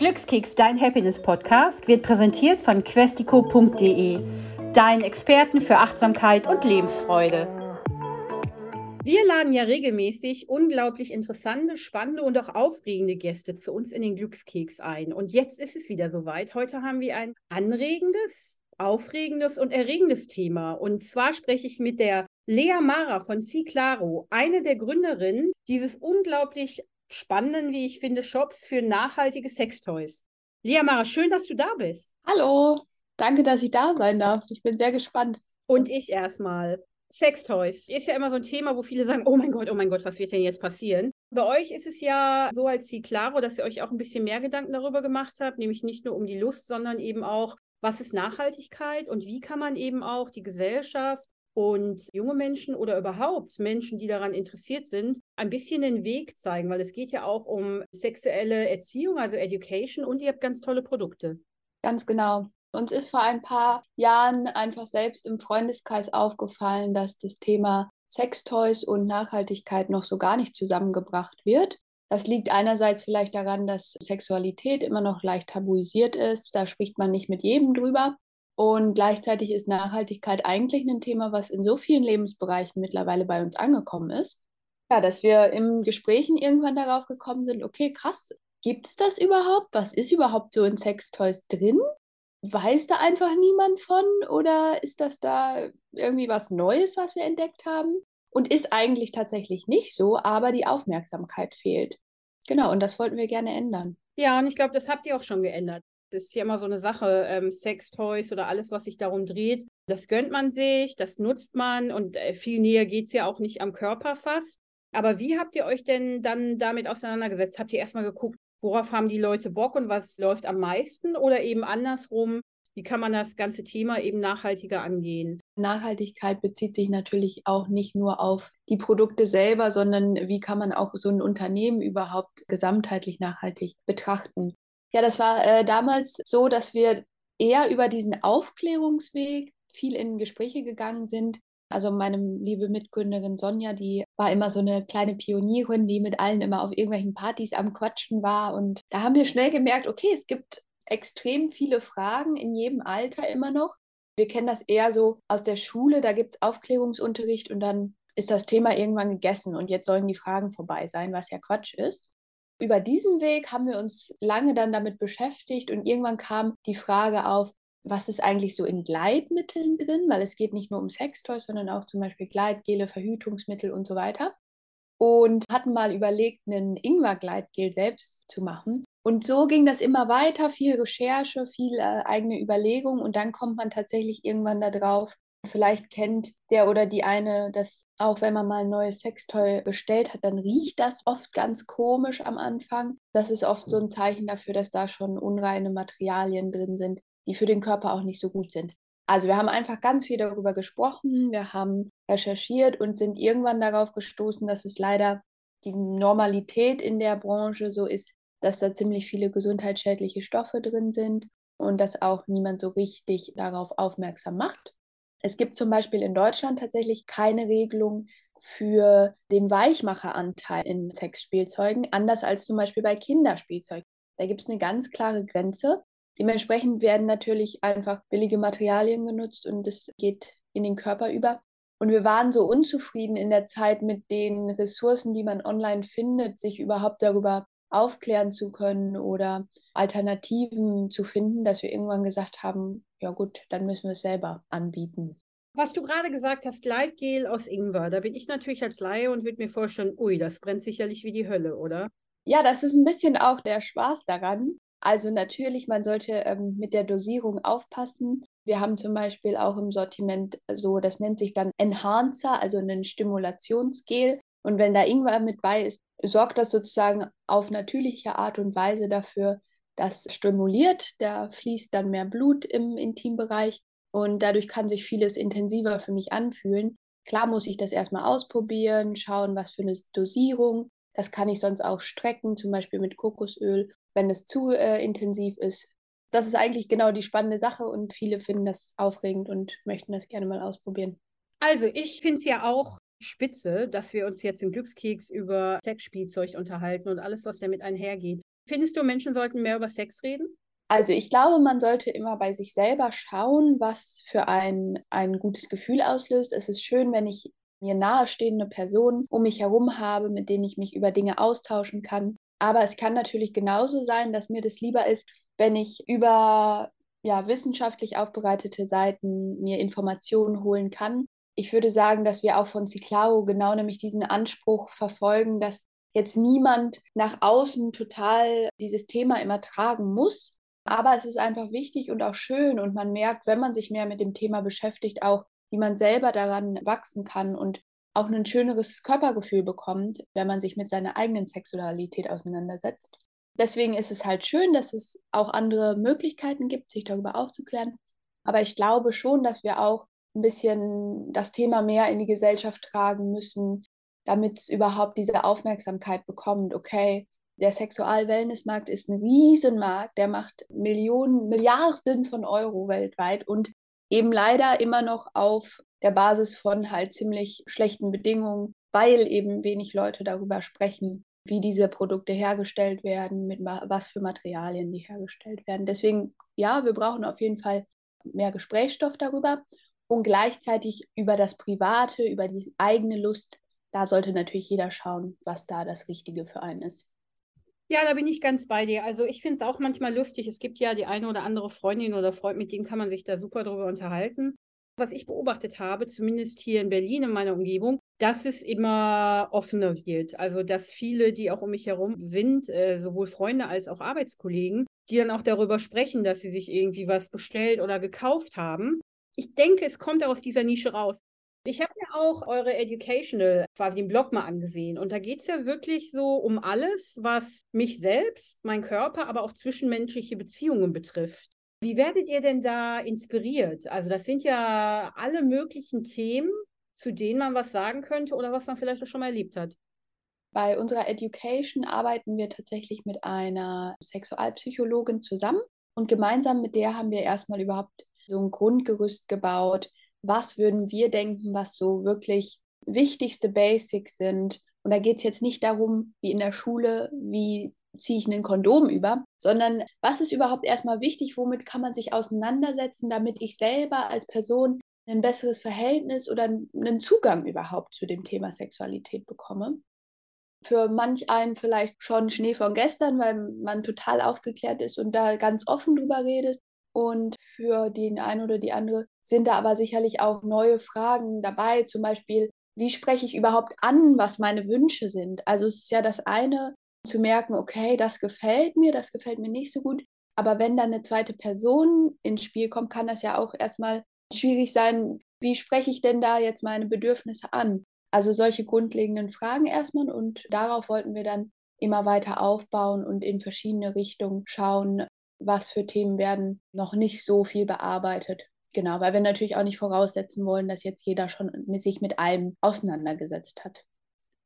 Glückskeks, dein Happiness-Podcast, wird präsentiert von questico.de, deinen Experten für Achtsamkeit und Lebensfreude. Wir laden ja regelmäßig unglaublich interessante, spannende und auch aufregende Gäste zu uns in den Glückskeks ein. Und jetzt ist es wieder soweit. Heute haben wir ein anregendes, aufregendes und erregendes Thema. Und zwar spreche ich mit der Lea Mara von Claro, eine der Gründerinnen dieses unglaublich spannenden, wie ich finde, Shops für nachhaltige Sextoys. Lea Mara, schön, dass du da bist. Hallo, danke, dass ich da sein darf. Ich bin sehr gespannt. Und ich erstmal. Sextoys ist ja immer so ein Thema, wo viele sagen, oh mein Gott, oh mein Gott, was wird denn jetzt passieren? Bei euch ist es ja so als Claro, dass ihr euch auch ein bisschen mehr Gedanken darüber gemacht habt, nämlich nicht nur um die Lust, sondern eben auch, was ist Nachhaltigkeit und wie kann man eben auch die Gesellschaft und junge Menschen oder überhaupt Menschen, die daran interessiert sind, ein bisschen den Weg zeigen, weil es geht ja auch um sexuelle Erziehung, also Education und ihr habt ganz tolle Produkte. Ganz genau. Uns ist vor ein paar Jahren einfach selbst im Freundeskreis aufgefallen, dass das Thema Sextoys und Nachhaltigkeit noch so gar nicht zusammengebracht wird. Das liegt einerseits vielleicht daran, dass Sexualität immer noch leicht tabuisiert ist. Da spricht man nicht mit jedem drüber. Und gleichzeitig ist Nachhaltigkeit eigentlich ein Thema, was in so vielen Lebensbereichen mittlerweile bei uns angekommen ist. Ja, dass wir im Gesprächen irgendwann darauf gekommen sind, okay, krass, gibt es das überhaupt? Was ist überhaupt so in Sextoys drin? Weiß da einfach niemand von oder ist das da irgendwie was Neues, was wir entdeckt haben? Und ist eigentlich tatsächlich nicht so, aber die Aufmerksamkeit fehlt. Genau, und das wollten wir gerne ändern. Ja, und ich glaube, das habt ihr auch schon geändert. Das ist ja immer so eine Sache, ähm, Sextoys oder alles, was sich darum dreht. Das gönnt man sich, das nutzt man und äh, viel näher geht es ja auch nicht am Körper fast. Aber wie habt ihr euch denn dann damit auseinandergesetzt? Habt ihr erstmal geguckt, worauf haben die Leute Bock und was läuft am meisten oder eben andersrum? Wie kann man das ganze Thema eben nachhaltiger angehen? Nachhaltigkeit bezieht sich natürlich auch nicht nur auf die Produkte selber, sondern wie kann man auch so ein Unternehmen überhaupt gesamtheitlich nachhaltig betrachten? Ja, das war äh, damals so, dass wir eher über diesen Aufklärungsweg viel in Gespräche gegangen sind. Also meine liebe Mitgründerin Sonja, die war immer so eine kleine Pionierin, die mit allen immer auf irgendwelchen Partys am Quatschen war. Und da haben wir schnell gemerkt, okay, es gibt extrem viele Fragen in jedem Alter immer noch. Wir kennen das eher so aus der Schule, da gibt es Aufklärungsunterricht und dann ist das Thema irgendwann gegessen und jetzt sollen die Fragen vorbei sein, was ja Quatsch ist über diesen Weg haben wir uns lange dann damit beschäftigt und irgendwann kam die Frage auf, was ist eigentlich so in Gleitmitteln drin, weil es geht nicht nur um Sextoys, sondern auch zum Beispiel Gleitgele, Verhütungsmittel und so weiter. Und hatten mal überlegt, einen Ingwer-Gleitgel selbst zu machen. Und so ging das immer weiter, viel Recherche, viel äh, eigene Überlegung und dann kommt man tatsächlich irgendwann darauf, Vielleicht kennt der oder die eine, dass auch wenn man mal ein neues Sextoy bestellt hat, dann riecht das oft ganz komisch am Anfang. Das ist oft so ein Zeichen dafür, dass da schon unreine Materialien drin sind, die für den Körper auch nicht so gut sind. Also wir haben einfach ganz viel darüber gesprochen, wir haben recherchiert und sind irgendwann darauf gestoßen, dass es leider die Normalität in der Branche so ist, dass da ziemlich viele gesundheitsschädliche Stoffe drin sind und dass auch niemand so richtig darauf aufmerksam macht. Es gibt zum Beispiel in Deutschland tatsächlich keine Regelung für den Weichmacheranteil in Sexspielzeugen, anders als zum Beispiel bei Kinderspielzeugen. Da gibt es eine ganz klare Grenze. Dementsprechend werden natürlich einfach billige Materialien genutzt und es geht in den Körper über. Und wir waren so unzufrieden in der Zeit mit den Ressourcen, die man online findet, sich überhaupt darüber aufklären zu können oder Alternativen zu finden, dass wir irgendwann gesagt haben, ja gut, dann müssen wir es selber anbieten. Was du gerade gesagt hast, Gleitgel aus Ingwer, da bin ich natürlich als Laie und würde mir vorstellen, ui, das brennt sicherlich wie die Hölle, oder? Ja, das ist ein bisschen auch der Spaß daran. Also natürlich, man sollte ähm, mit der Dosierung aufpassen. Wir haben zum Beispiel auch im Sortiment so, das nennt sich dann Enhancer, also ein Stimulationsgel. Und wenn da Ingwer mit bei ist, sorgt das sozusagen auf natürliche Art und Weise dafür, das stimuliert, da fließt dann mehr Blut im Intimbereich und dadurch kann sich vieles intensiver für mich anfühlen. Klar muss ich das erstmal ausprobieren, schauen, was für eine Dosierung. Das kann ich sonst auch strecken, zum Beispiel mit Kokosöl, wenn es zu äh, intensiv ist. Das ist eigentlich genau die spannende Sache und viele finden das aufregend und möchten das gerne mal ausprobieren. Also ich finde es ja auch spitze, dass wir uns jetzt im Glückskeks über Sexspielzeug unterhalten und alles, was damit einhergeht. Findest du, Menschen sollten mehr über Sex reden? Also ich glaube, man sollte immer bei sich selber schauen, was für ein, ein gutes Gefühl auslöst. Es ist schön, wenn ich mir nahestehende Personen um mich herum habe, mit denen ich mich über Dinge austauschen kann. Aber es kann natürlich genauso sein, dass mir das lieber ist, wenn ich über ja, wissenschaftlich aufbereitete Seiten mir Informationen holen kann. Ich würde sagen, dass wir auch von Ciclao genau nämlich diesen Anspruch verfolgen, dass jetzt niemand nach außen total dieses Thema immer tragen muss. Aber es ist einfach wichtig und auch schön und man merkt, wenn man sich mehr mit dem Thema beschäftigt, auch wie man selber daran wachsen kann und auch ein schöneres Körpergefühl bekommt, wenn man sich mit seiner eigenen Sexualität auseinandersetzt. Deswegen ist es halt schön, dass es auch andere Möglichkeiten gibt, sich darüber aufzuklären. Aber ich glaube schon, dass wir auch ein bisschen das Thema mehr in die Gesellschaft tragen müssen, damit es überhaupt diese Aufmerksamkeit bekommt. Okay, der Sexual-Wellness-Markt ist ein Riesenmarkt, der macht Millionen, Milliarden von Euro weltweit und eben leider immer noch auf der Basis von halt ziemlich schlechten Bedingungen, weil eben wenig Leute darüber sprechen, wie diese Produkte hergestellt werden, mit was für Materialien die hergestellt werden. Deswegen, ja, wir brauchen auf jeden Fall mehr Gesprächsstoff darüber und gleichzeitig über das Private, über die eigene Lust. Da sollte natürlich jeder schauen, was da das Richtige für einen ist. Ja, da bin ich ganz bei dir. Also ich finde es auch manchmal lustig. Es gibt ja die eine oder andere Freundin oder Freund, mit dem kann man sich da super drüber unterhalten. Was ich beobachtet habe, zumindest hier in Berlin in meiner Umgebung, dass es immer offener wird. Also dass viele, die auch um mich herum sind, äh, sowohl Freunde als auch Arbeitskollegen, die dann auch darüber sprechen, dass sie sich irgendwie was bestellt oder gekauft haben. Ich denke, es kommt aus dieser Nische raus. Ich habe mir auch eure Educational, quasi den Blog mal angesehen. Und da geht es ja wirklich so um alles, was mich selbst, mein Körper, aber auch zwischenmenschliche Beziehungen betrifft. Wie werdet ihr denn da inspiriert? Also das sind ja alle möglichen Themen, zu denen man was sagen könnte oder was man vielleicht auch schon mal erlebt hat. Bei unserer Education arbeiten wir tatsächlich mit einer Sexualpsychologin zusammen und gemeinsam mit der haben wir erstmal überhaupt so ein Grundgerüst gebaut, was würden wir denken, was so wirklich wichtigste Basics sind. Und da geht es jetzt nicht darum, wie in der Schule, wie ziehe ich einen Kondom über, sondern was ist überhaupt erstmal wichtig, womit kann man sich auseinandersetzen, damit ich selber als Person ein besseres Verhältnis oder einen Zugang überhaupt zu dem Thema Sexualität bekomme. Für manch einen vielleicht schon Schnee von gestern, weil man total aufgeklärt ist und da ganz offen drüber redet. Und für den einen oder die andere sind da aber sicherlich auch neue Fragen dabei, zum Beispiel, wie spreche ich überhaupt an, was meine Wünsche sind? Also es ist ja das eine, zu merken, okay, das gefällt mir, das gefällt mir nicht so gut. Aber wenn dann eine zweite Person ins Spiel kommt, kann das ja auch erstmal schwierig sein, wie spreche ich denn da jetzt meine Bedürfnisse an? Also solche grundlegenden Fragen erstmal und darauf wollten wir dann immer weiter aufbauen und in verschiedene Richtungen schauen, was für Themen werden noch nicht so viel bearbeitet. Genau, weil wir natürlich auch nicht voraussetzen wollen, dass jetzt jeder schon mit sich mit allem auseinandergesetzt hat.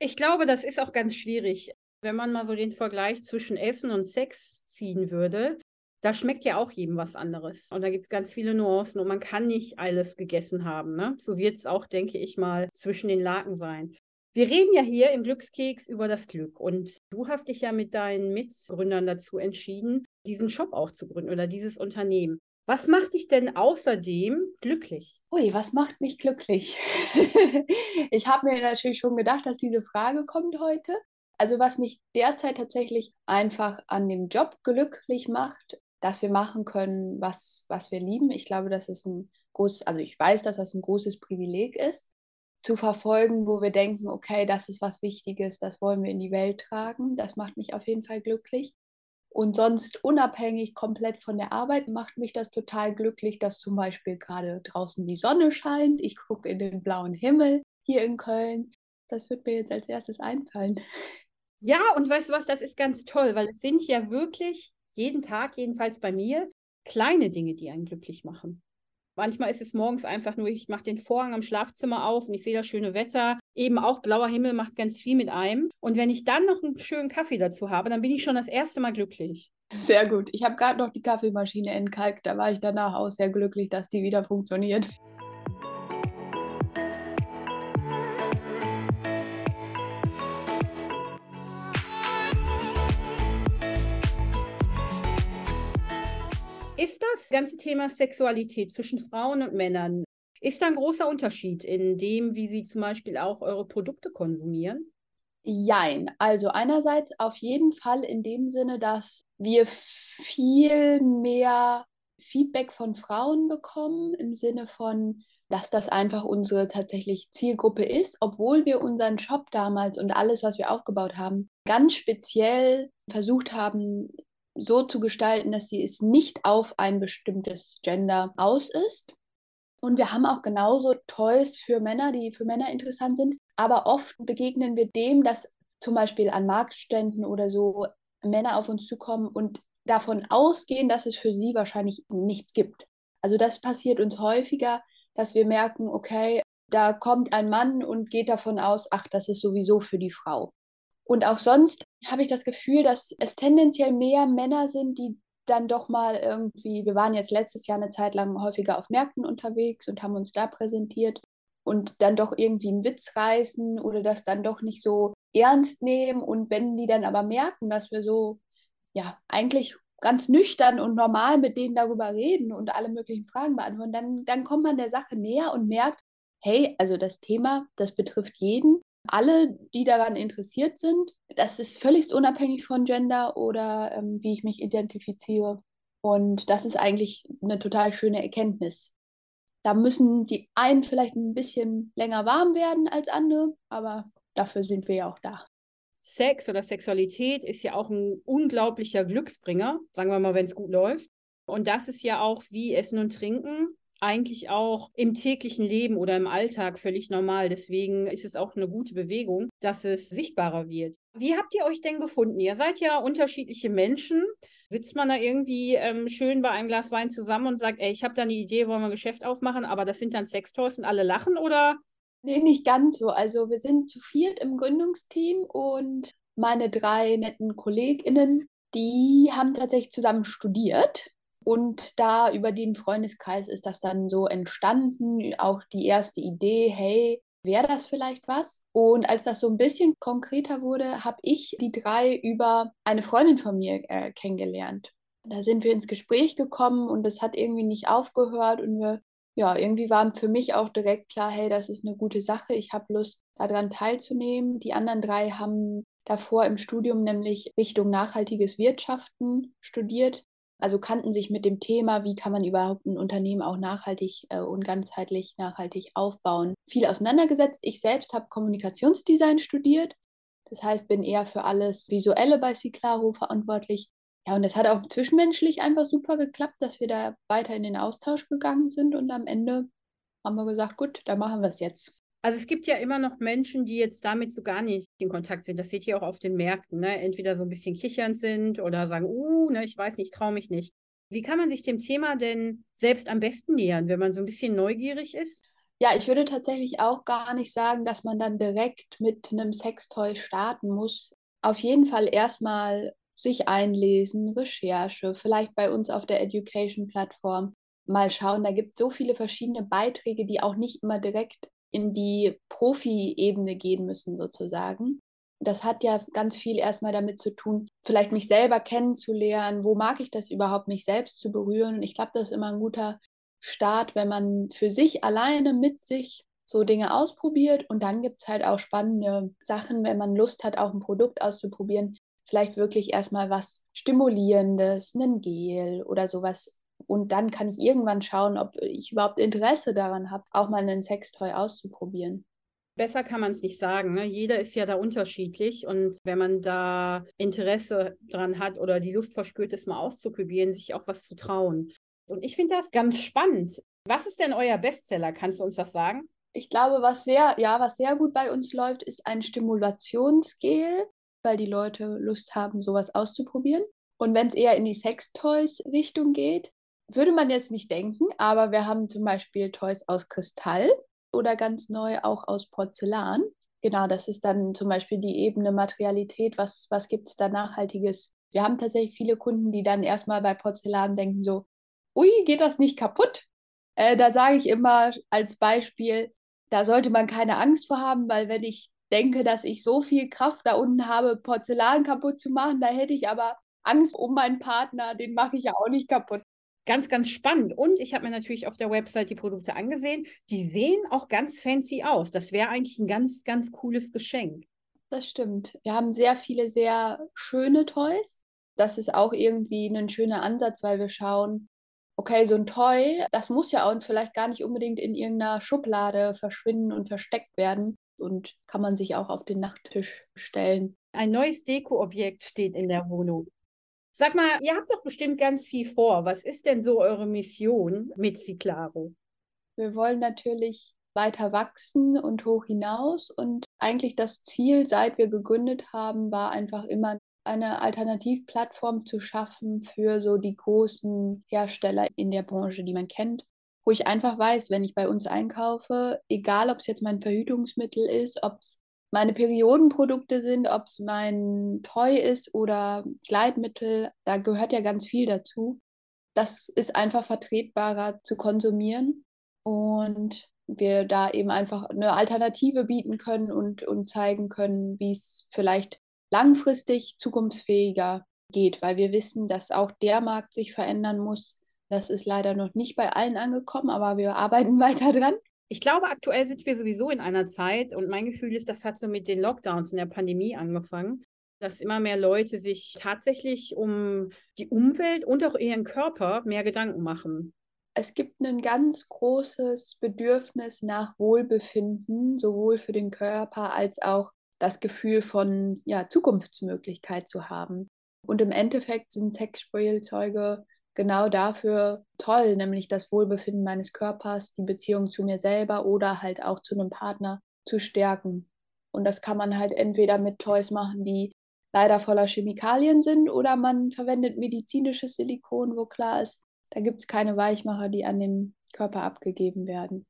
Ich glaube, das ist auch ganz schwierig. Wenn man mal so den Vergleich zwischen Essen und Sex ziehen würde, da schmeckt ja auch jedem was anderes. Und da gibt es ganz viele Nuancen und man kann nicht alles gegessen haben. Ne? So wird es auch, denke ich mal, zwischen den Laken sein. Wir reden ja hier im Glückskeks über das Glück und du hast dich ja mit deinen Mitgründern dazu entschieden, diesen Shop auch zu gründen oder dieses Unternehmen. Was macht dich denn außerdem glücklich? Ui, was macht mich glücklich? ich habe mir natürlich schon gedacht, dass diese Frage kommt heute. Also was mich derzeit tatsächlich einfach an dem Job glücklich macht, dass wir machen können, was, was wir lieben. Ich glaube, das ist ein großes, also ich weiß, dass das ein großes Privileg ist, zu verfolgen, wo wir denken, okay, das ist was Wichtiges, das wollen wir in die Welt tragen. Das macht mich auf jeden Fall glücklich. Und sonst unabhängig komplett von der Arbeit macht mich das total glücklich, dass zum Beispiel gerade draußen die Sonne scheint. Ich gucke in den blauen Himmel hier in Köln. Das wird mir jetzt als erstes einfallen. Ja, und weißt du was, das ist ganz toll, weil es sind ja wirklich jeden Tag, jedenfalls bei mir, kleine Dinge, die einen glücklich machen. Manchmal ist es morgens einfach nur, ich mache den Vorhang am Schlafzimmer auf und ich sehe das schöne Wetter. Eben auch blauer Himmel macht ganz viel mit einem. Und wenn ich dann noch einen schönen Kaffee dazu habe, dann bin ich schon das erste Mal glücklich. Sehr gut. Ich habe gerade noch die Kaffeemaschine entkalkt. Da war ich danach auch sehr glücklich, dass die wieder funktioniert. Ist das ganze Thema Sexualität zwischen Frauen und Männern, ist da ein großer Unterschied in dem, wie Sie zum Beispiel auch eure Produkte konsumieren? Jein. Also einerseits auf jeden Fall in dem Sinne, dass wir viel mehr Feedback von Frauen bekommen, im Sinne von, dass das einfach unsere tatsächlich Zielgruppe ist, obwohl wir unseren Shop damals und alles, was wir aufgebaut haben, ganz speziell versucht haben, so zu gestalten, dass sie es nicht auf ein bestimmtes Gender aus ist. Und wir haben auch genauso Toys für Männer, die für Männer interessant sind. Aber oft begegnen wir dem, dass zum Beispiel an Marktständen oder so Männer auf uns zukommen und davon ausgehen, dass es für sie wahrscheinlich nichts gibt. Also das passiert uns häufiger, dass wir merken, okay, da kommt ein Mann und geht davon aus, ach, das ist sowieso für die Frau. Und auch sonst habe ich das Gefühl, dass es tendenziell mehr Männer sind, die dann doch mal irgendwie, wir waren jetzt letztes Jahr eine Zeit lang häufiger auf Märkten unterwegs und haben uns da präsentiert und dann doch irgendwie einen Witz reißen oder das dann doch nicht so ernst nehmen. Und wenn die dann aber merken, dass wir so, ja, eigentlich ganz nüchtern und normal mit denen darüber reden und alle möglichen Fragen beantworten, dann, dann kommt man der Sache näher und merkt, hey, also das Thema, das betrifft jeden. Alle, die daran interessiert sind, das ist völlig unabhängig von Gender oder ähm, wie ich mich identifiziere. Und das ist eigentlich eine total schöne Erkenntnis. Da müssen die einen vielleicht ein bisschen länger warm werden als andere, aber dafür sind wir ja auch da. Sex oder Sexualität ist ja auch ein unglaublicher Glücksbringer, sagen wir mal, wenn es gut läuft. Und das ist ja auch wie Essen und Trinken eigentlich auch im täglichen Leben oder im Alltag völlig normal. Deswegen ist es auch eine gute Bewegung, dass es sichtbarer wird. Wie habt ihr euch denn gefunden? Ihr seid ja unterschiedliche Menschen. Sitzt man da irgendwie ähm, schön bei einem Glas Wein zusammen und sagt, ey, ich habe da eine Idee, wollen wir ein Geschäft aufmachen, aber das sind dann Sextoys und alle lachen oder Nee, nicht ganz so. Also wir sind zu viert im Gründungsteam und meine drei netten KollegInnen, die haben tatsächlich zusammen studiert. Und da über den Freundeskreis ist das dann so entstanden, auch die erste Idee, hey, wäre das vielleicht was? Und als das so ein bisschen konkreter wurde, habe ich die drei über eine Freundin von mir äh, kennengelernt. Da sind wir ins Gespräch gekommen und es hat irgendwie nicht aufgehört und wir ja, irgendwie war für mich auch direkt klar, hey, das ist eine gute Sache, ich habe Lust, daran teilzunehmen. Die anderen drei haben davor im Studium nämlich Richtung nachhaltiges Wirtschaften studiert, also kannten sich mit dem Thema, wie kann man überhaupt ein Unternehmen auch nachhaltig äh, und ganzheitlich nachhaltig aufbauen, viel auseinandergesetzt. Ich selbst habe Kommunikationsdesign studiert, das heißt, bin eher für alles Visuelle bei Ciclaro verantwortlich ja, und es hat auch zwischenmenschlich einfach super geklappt, dass wir da weiter in den Austausch gegangen sind und am Ende haben wir gesagt, gut, dann machen wir es jetzt. Also es gibt ja immer noch Menschen, die jetzt damit so gar nicht in Kontakt sind. Das seht ihr auch auf den Märkten, ne? Entweder so ein bisschen kichernd sind oder sagen, uh, ne, ich weiß nicht, traue mich nicht. Wie kann man sich dem Thema denn selbst am besten nähern, wenn man so ein bisschen neugierig ist? Ja, ich würde tatsächlich auch gar nicht sagen, dass man dann direkt mit einem Sextoy starten muss. Auf jeden Fall erstmal sich einlesen, Recherche, vielleicht bei uns auf der Education-Plattform mal schauen. Da gibt es so viele verschiedene Beiträge, die auch nicht immer direkt in die Profi-Ebene gehen müssen, sozusagen. Das hat ja ganz viel erstmal damit zu tun, vielleicht mich selber kennenzulernen. Wo mag ich das überhaupt, mich selbst zu berühren? Und ich glaube, das ist immer ein guter Start, wenn man für sich alleine mit sich so Dinge ausprobiert. Und dann gibt es halt auch spannende Sachen, wenn man Lust hat, auch ein Produkt auszuprobieren, vielleicht wirklich erstmal was Stimulierendes, einen Gel oder sowas. Und dann kann ich irgendwann schauen, ob ich überhaupt Interesse daran habe, auch mal einen Sextoy auszuprobieren. Besser kann man es nicht sagen. Ne? Jeder ist ja da unterschiedlich. Und wenn man da Interesse dran hat oder die Lust verspürt, es mal auszuprobieren, sich auch was zu trauen. Und ich finde das ganz spannend. Was ist denn euer Bestseller? Kannst du uns das sagen? Ich glaube, was sehr, ja, was sehr gut bei uns läuft, ist ein Stimulationsgel weil die Leute Lust haben, sowas auszuprobieren. Und wenn es eher in die Sextoys-Richtung geht, würde man jetzt nicht denken, aber wir haben zum Beispiel Toys aus Kristall oder ganz neu auch aus Porzellan. Genau, das ist dann zum Beispiel die Ebene Materialität. Was, was gibt es da Nachhaltiges? Wir haben tatsächlich viele Kunden, die dann erstmal bei Porzellan denken so, ui, geht das nicht kaputt? Äh, da sage ich immer als Beispiel, da sollte man keine Angst vor haben, weil wenn ich denke, dass ich so viel Kraft da unten habe, Porzellan kaputt zu machen. Da hätte ich aber Angst um meinen Partner, den mache ich ja auch nicht kaputt. Ganz, ganz spannend. Und ich habe mir natürlich auf der Website die Produkte angesehen. Die sehen auch ganz fancy aus. Das wäre eigentlich ein ganz, ganz cooles Geschenk. Das stimmt. Wir haben sehr viele sehr schöne Toys. Das ist auch irgendwie ein schöner Ansatz, weil wir schauen, okay, so ein Toy, das muss ja auch vielleicht gar nicht unbedingt in irgendeiner Schublade verschwinden und versteckt werden und kann man sich auch auf den Nachttisch stellen. Ein neues Dekoobjekt steht in der Wohnung. Sag mal, ihr habt doch bestimmt ganz viel vor. Was ist denn so eure Mission mit Ciclaro? Wir wollen natürlich weiter wachsen und hoch hinaus. Und eigentlich das Ziel, seit wir gegründet haben, war einfach immer eine Alternativplattform zu schaffen für so die großen Hersteller in der Branche, die man kennt, wo ich einfach weiß, wenn ich bei uns einkaufe, egal ob es jetzt mein Verhütungsmittel ist, ob es meine Periodenprodukte sind, ob es mein Toy ist oder Gleitmittel, da gehört ja ganz viel dazu. Das ist einfach vertretbarer zu konsumieren und wir da eben einfach eine Alternative bieten können und, und zeigen können, wie es vielleicht langfristig zukunftsfähiger geht, weil wir wissen, dass auch der Markt sich verändern muss. Das ist leider noch nicht bei allen angekommen, aber wir arbeiten weiter dran. Ich glaube, aktuell sind wir sowieso in einer Zeit und mein Gefühl ist, das hat so mit den Lockdowns in der Pandemie angefangen, dass immer mehr Leute sich tatsächlich um die Umwelt und auch ihren Körper mehr Gedanken machen. Es gibt ein ganz großes Bedürfnis nach Wohlbefinden, sowohl für den Körper als auch das Gefühl von ja, Zukunftsmöglichkeit zu haben. Und im Endeffekt sind Sexspielzeuge genau dafür toll, nämlich das Wohlbefinden meines Körpers, die Beziehung zu mir selber oder halt auch zu einem Partner zu stärken. Und das kann man halt entweder mit Toys machen, die leider voller Chemikalien sind, oder man verwendet medizinisches Silikon, wo klar ist, da gibt es keine Weichmacher, die an den Körper abgegeben werden.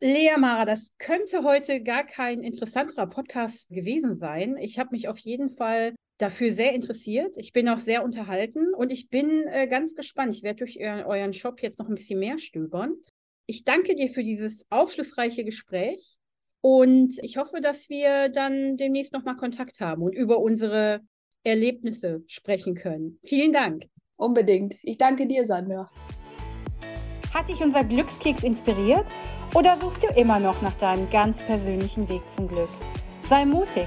Lea Mara, das könnte heute gar kein interessanterer Podcast gewesen sein. Ich habe mich auf jeden Fall dafür sehr interessiert. Ich bin auch sehr unterhalten und ich bin äh, ganz gespannt. Ich werde durch euren, euren Shop jetzt noch ein bisschen mehr stöbern. Ich danke dir für dieses aufschlussreiche Gespräch und ich hoffe, dass wir dann demnächst nochmal Kontakt haben und über unsere Erlebnisse sprechen können. Vielen Dank. Unbedingt. Ich danke dir, Sandra. Hat dich unser Glückskeks inspiriert oder suchst du immer noch nach deinem ganz persönlichen Weg zum Glück? Sei mutig